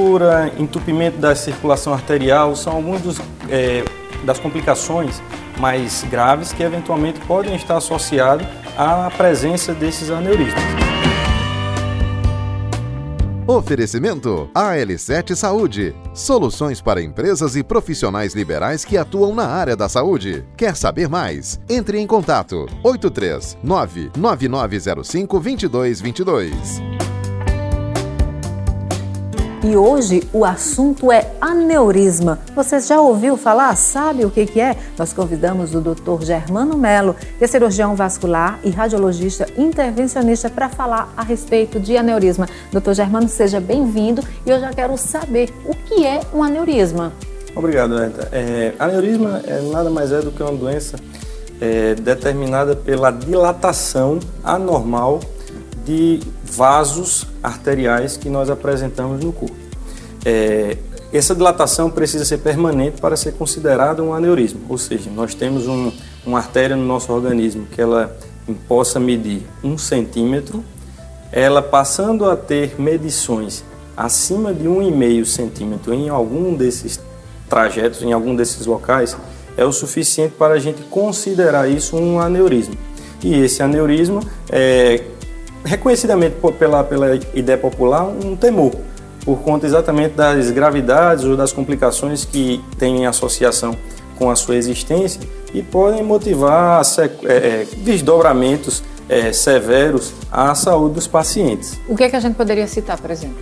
Ruptura, entupimento da circulação arterial são algumas dos, é, das complicações mais graves que eventualmente podem estar associadas à presença desses aneurismas. Oferecimento AL7 Saúde. Soluções para empresas e profissionais liberais que atuam na área da saúde. Quer saber mais? Entre em contato 83 99905 2222. E hoje o assunto é aneurisma. Você já ouviu falar? Sabe o que, que é? Nós convidamos o Dr. Germano Melo, que é cirurgião vascular e radiologista intervencionista, para falar a respeito de aneurisma. Dr. Germano, seja bem-vindo e eu já quero saber o que é um aneurisma. Obrigado, Eda. É, aneurisma é nada mais é do que uma doença é, determinada pela dilatação anormal de vasos arteriais que nós apresentamos no corpo. É, essa dilatação precisa ser permanente para ser considerada um aneurisma, ou seja, nós temos um, uma artéria no nosso organismo que ela possa medir um centímetro, ela passando a ter medições acima de um e meio centímetro em algum desses trajetos, em algum desses locais, é o suficiente para a gente considerar isso um aneurisma. E esse aneurisma é, reconhecidamente pela, pela ideia popular, um temor, por conta exatamente das gravidades ou das complicações que têm associação com a sua existência e podem motivar é, é, desdobramentos é, severos à saúde dos pacientes. O que, é que a gente poderia citar, por exemplo?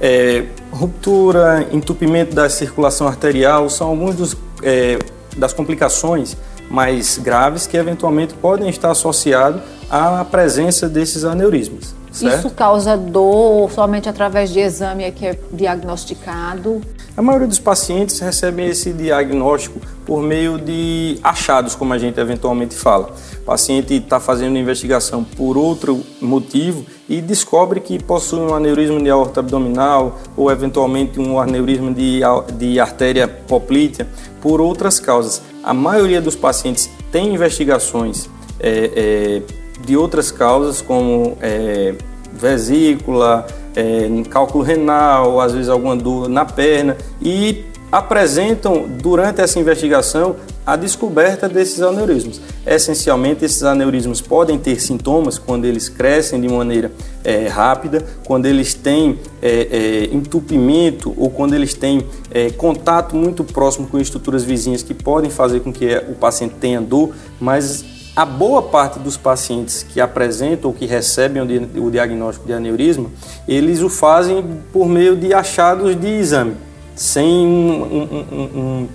É, ruptura, entupimento da circulação arterial são alguns dos, é, das complicações mais graves que eventualmente podem estar associados à presença desses aneurismas. Certo? Isso causa dor somente através de exame é que é diagnosticado? A maioria dos pacientes recebem esse diagnóstico por meio de achados, como a gente eventualmente fala. O paciente está fazendo investigação por outro motivo e descobre que possui um aneurisma de aorta abdominal ou eventualmente um aneurisma de, de artéria poplítea por outras causas. A maioria dos pacientes tem investigações é, é, de outras causas, como é, vesícula, é, cálculo renal, às vezes alguma dor na perna, e apresentam durante essa investigação a descoberta desses aneurismos. Essencialmente, esses aneurismos podem ter sintomas quando eles crescem de maneira é, rápida, quando eles têm é, é, entupimento ou quando eles têm é, contato muito próximo com estruturas vizinhas que podem fazer com que o paciente tenha dor, mas a boa parte dos pacientes que apresentam ou que recebem o diagnóstico de aneurisma, eles o fazem por meio de achados de exame, sem um, um,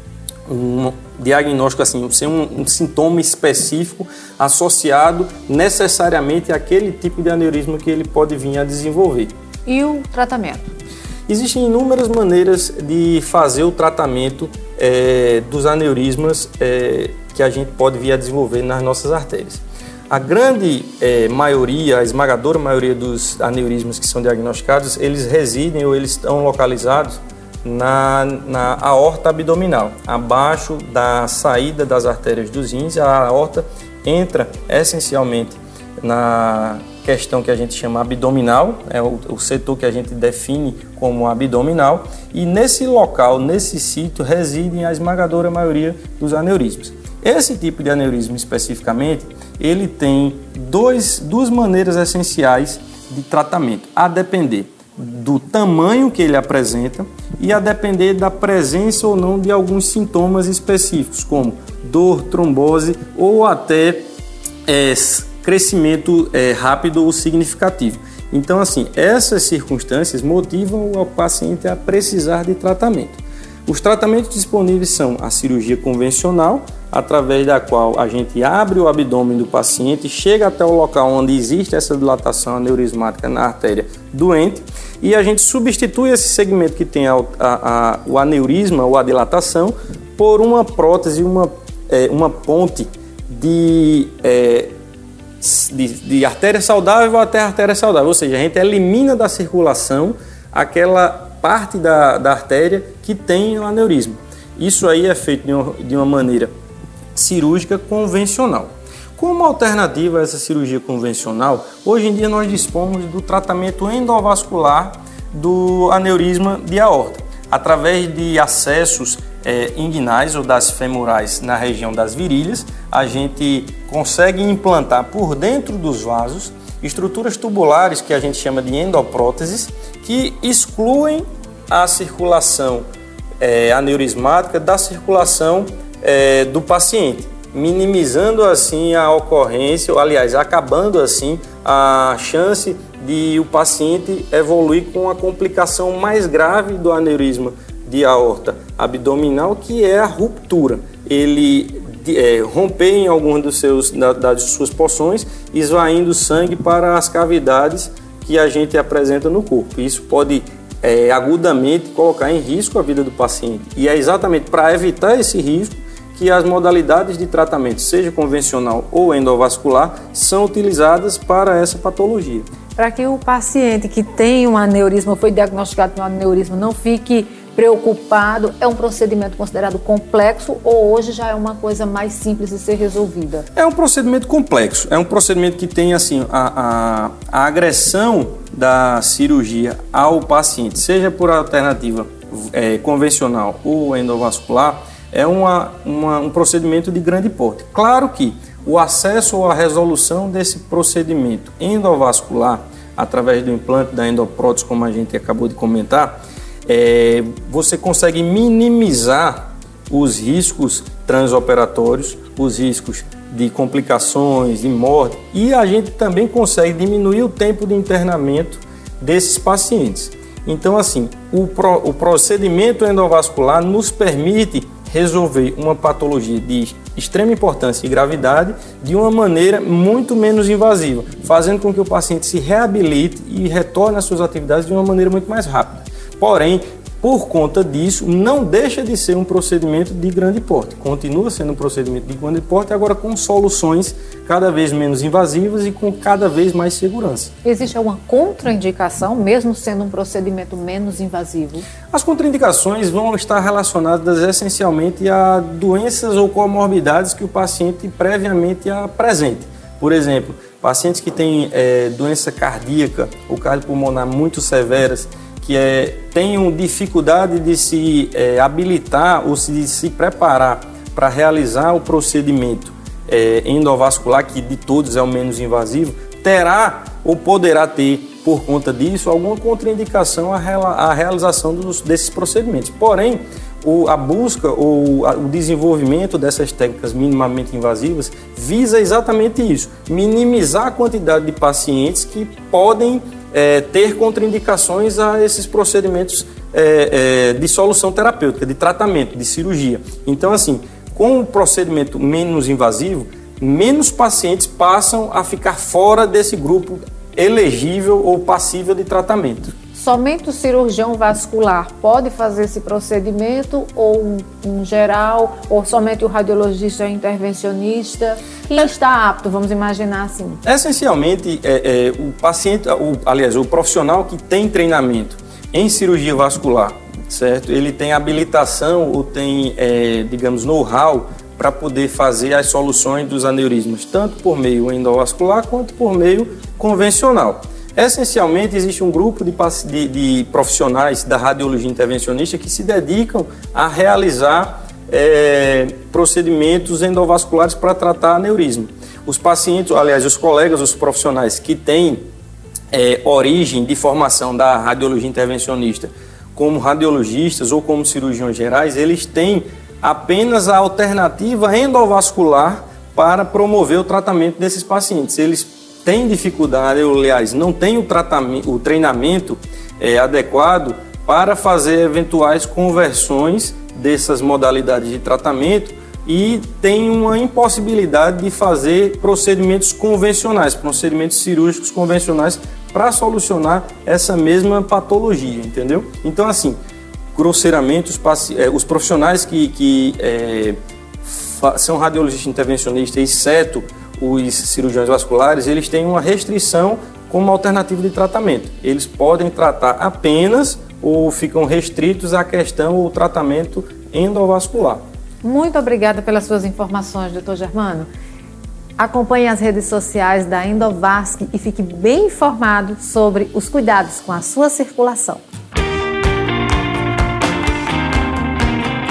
um, um diagnóstico assim, sem um, sintoma específico associado necessariamente àquele tipo de aneurisma que ele pode vir a desenvolver. E o tratamento? Existem inúmeras maneiras de fazer o tratamento é, dos aneurismas é, que a gente pode vir a desenvolver nas nossas artérias. A grande é, maioria, a esmagadora maioria dos aneurismas que são diagnosticados, eles residem ou eles estão localizados na, na aorta abdominal, abaixo da saída das artérias dos rins. A aorta entra essencialmente na questão que a gente chama abdominal, é o, o, setor que a gente define como abdominal, e nesse local, nesse sítio, residem a esmagadora maioria dos aneurismas. Esse tipo de aneurisma especificamente, ele tem dois, duas maneiras essenciais de tratamento, a depender do tamanho que ele apresenta e a depender da presença ou não de alguns sintomas específicos, como dor, trombose ou até é, crescimento é, rápido ou significativo. Então, assim, essas circunstâncias motivam o paciente a precisar de tratamento. Os tratamentos disponíveis são a cirurgia convencional, através da qual a gente abre o abdômen do paciente, chega até o local onde existe essa dilatação aneurismática na artéria doente e a gente substitui esse segmento que tem a, a, a, o aneurisma ou a dilatação por uma prótese, uma, é, uma ponte de, é, de, de artéria saudável até artéria saudável, ou seja, a gente elimina da circulação aquela parte da, da artéria que tem o aneurisma. Isso aí é feito de uma, de uma maneira cirúrgica convencional. Como alternativa a essa cirurgia convencional, hoje em dia nós dispomos do tratamento endovascular do aneurisma de aorta. Através de acessos é, inguinais ou das femorais na região das virilhas, a gente consegue implantar por dentro dos vasos estruturas tubulares que a gente chama de endopróteses, que excluem a circulação é, aneurismática da circulação é, do paciente, minimizando assim a ocorrência, ou, aliás, acabando assim a chance de o paciente evoluir com a complicação mais grave do aneurisma de aorta abdominal, que é a ruptura. Ele é, romper em algumas dos seus, da, das suas porções, esvaindo sangue para as cavidades que a gente apresenta no corpo. Isso pode é, agudamente colocar em risco a vida do paciente. E é exatamente para evitar esse risco que as modalidades de tratamento, seja convencional ou endovascular, são utilizadas para essa patologia. Para que o paciente que tem um aneurisma, foi diagnosticado com um aneurisma, não fique preocupado, é um procedimento considerado complexo ou hoje já é uma coisa mais simples de ser resolvida? É um procedimento complexo, é um procedimento que tem assim a, a, a agressão da cirurgia ao paciente, seja por alternativa é, convencional ou endovascular, é uma, uma, um procedimento de grande porte. Claro que o acesso ou a resolução desse procedimento endovascular através do implante da endoprótese, como a gente acabou de comentar, é, você consegue minimizar os riscos transoperatórios, os riscos de complicações, de morte, e a gente também consegue diminuir o tempo de internamento desses pacientes. Então, assim, o, pro, o procedimento endovascular nos permite resolver uma patologia de extrema importância e gravidade de uma maneira muito menos invasiva, fazendo com que o paciente se reabilite e retorne às suas atividades de uma maneira muito mais rápida. Porém, por conta disso, não deixa de ser um procedimento de grande porte. Continua sendo um procedimento de grande porte, agora com soluções cada vez menos invasivas e com cada vez mais segurança. Existe alguma contraindicação, mesmo sendo um procedimento menos invasivo? As contraindicações vão estar relacionadas essencialmente a doenças ou comorbidades que o paciente previamente apresente. Por exemplo, pacientes que têm é, doença cardíaca ou cardiopulmonar muito severas, que é, tenham dificuldade de se é, habilitar ou se, de se preparar para realizar o procedimento é, endovascular, que de todos é o menos invasivo, terá ou poderá ter, por conta disso, alguma contraindicação à, à realização dos, desses procedimentos. Porém, o, a busca ou o desenvolvimento dessas técnicas minimamente invasivas visa exatamente isso: minimizar a quantidade de pacientes que podem é, ter contraindicações a esses procedimentos é, é, de solução terapêutica, de tratamento, de cirurgia. Então, assim, com o procedimento menos invasivo, menos pacientes passam a ficar fora desse grupo elegível ou passível de tratamento. Somente o cirurgião vascular pode fazer esse procedimento, ou um, um geral, ou somente o radiologista intervencionista? Quem é, está apto, vamos imaginar assim? Essencialmente, é, é, o paciente, o, aliás, o profissional que tem treinamento em cirurgia vascular, certo? Ele tem habilitação ou tem, é, digamos, know-how para poder fazer as soluções dos aneurismas, tanto por meio endovascular quanto por meio convencional. Essencialmente, existe um grupo de, de, de profissionais da radiologia intervencionista que se dedicam a realizar é, procedimentos endovasculares para tratar aneurisma. Os pacientes, aliás, os colegas, os profissionais que têm é, origem de formação da radiologia intervencionista, como radiologistas ou como cirurgiões gerais, eles têm apenas a alternativa endovascular para promover o tratamento desses pacientes. Eles tem dificuldade, ou aliás, não tem o, tratamento, o treinamento é, adequado para fazer eventuais conversões dessas modalidades de tratamento e tem uma impossibilidade de fazer procedimentos convencionais, procedimentos cirúrgicos convencionais para solucionar essa mesma patologia, entendeu? Então, assim, grosseiramente, os, é, os profissionais que, que é, são radiologistas intervencionistas, exceto os cirurgiões vasculares, eles têm uma restrição como alternativa de tratamento. Eles podem tratar apenas ou ficam restritos à questão ou tratamento endovascular. Muito obrigada pelas suas informações, doutor Germano. Acompanhe as redes sociais da Endovasc e fique bem informado sobre os cuidados com a sua circulação.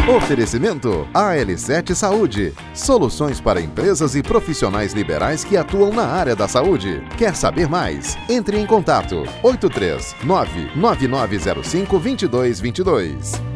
Oferecimento AL7 Saúde. Soluções para empresas e profissionais liberais que atuam na área da saúde. Quer saber mais? Entre em contato 83 99905 2222.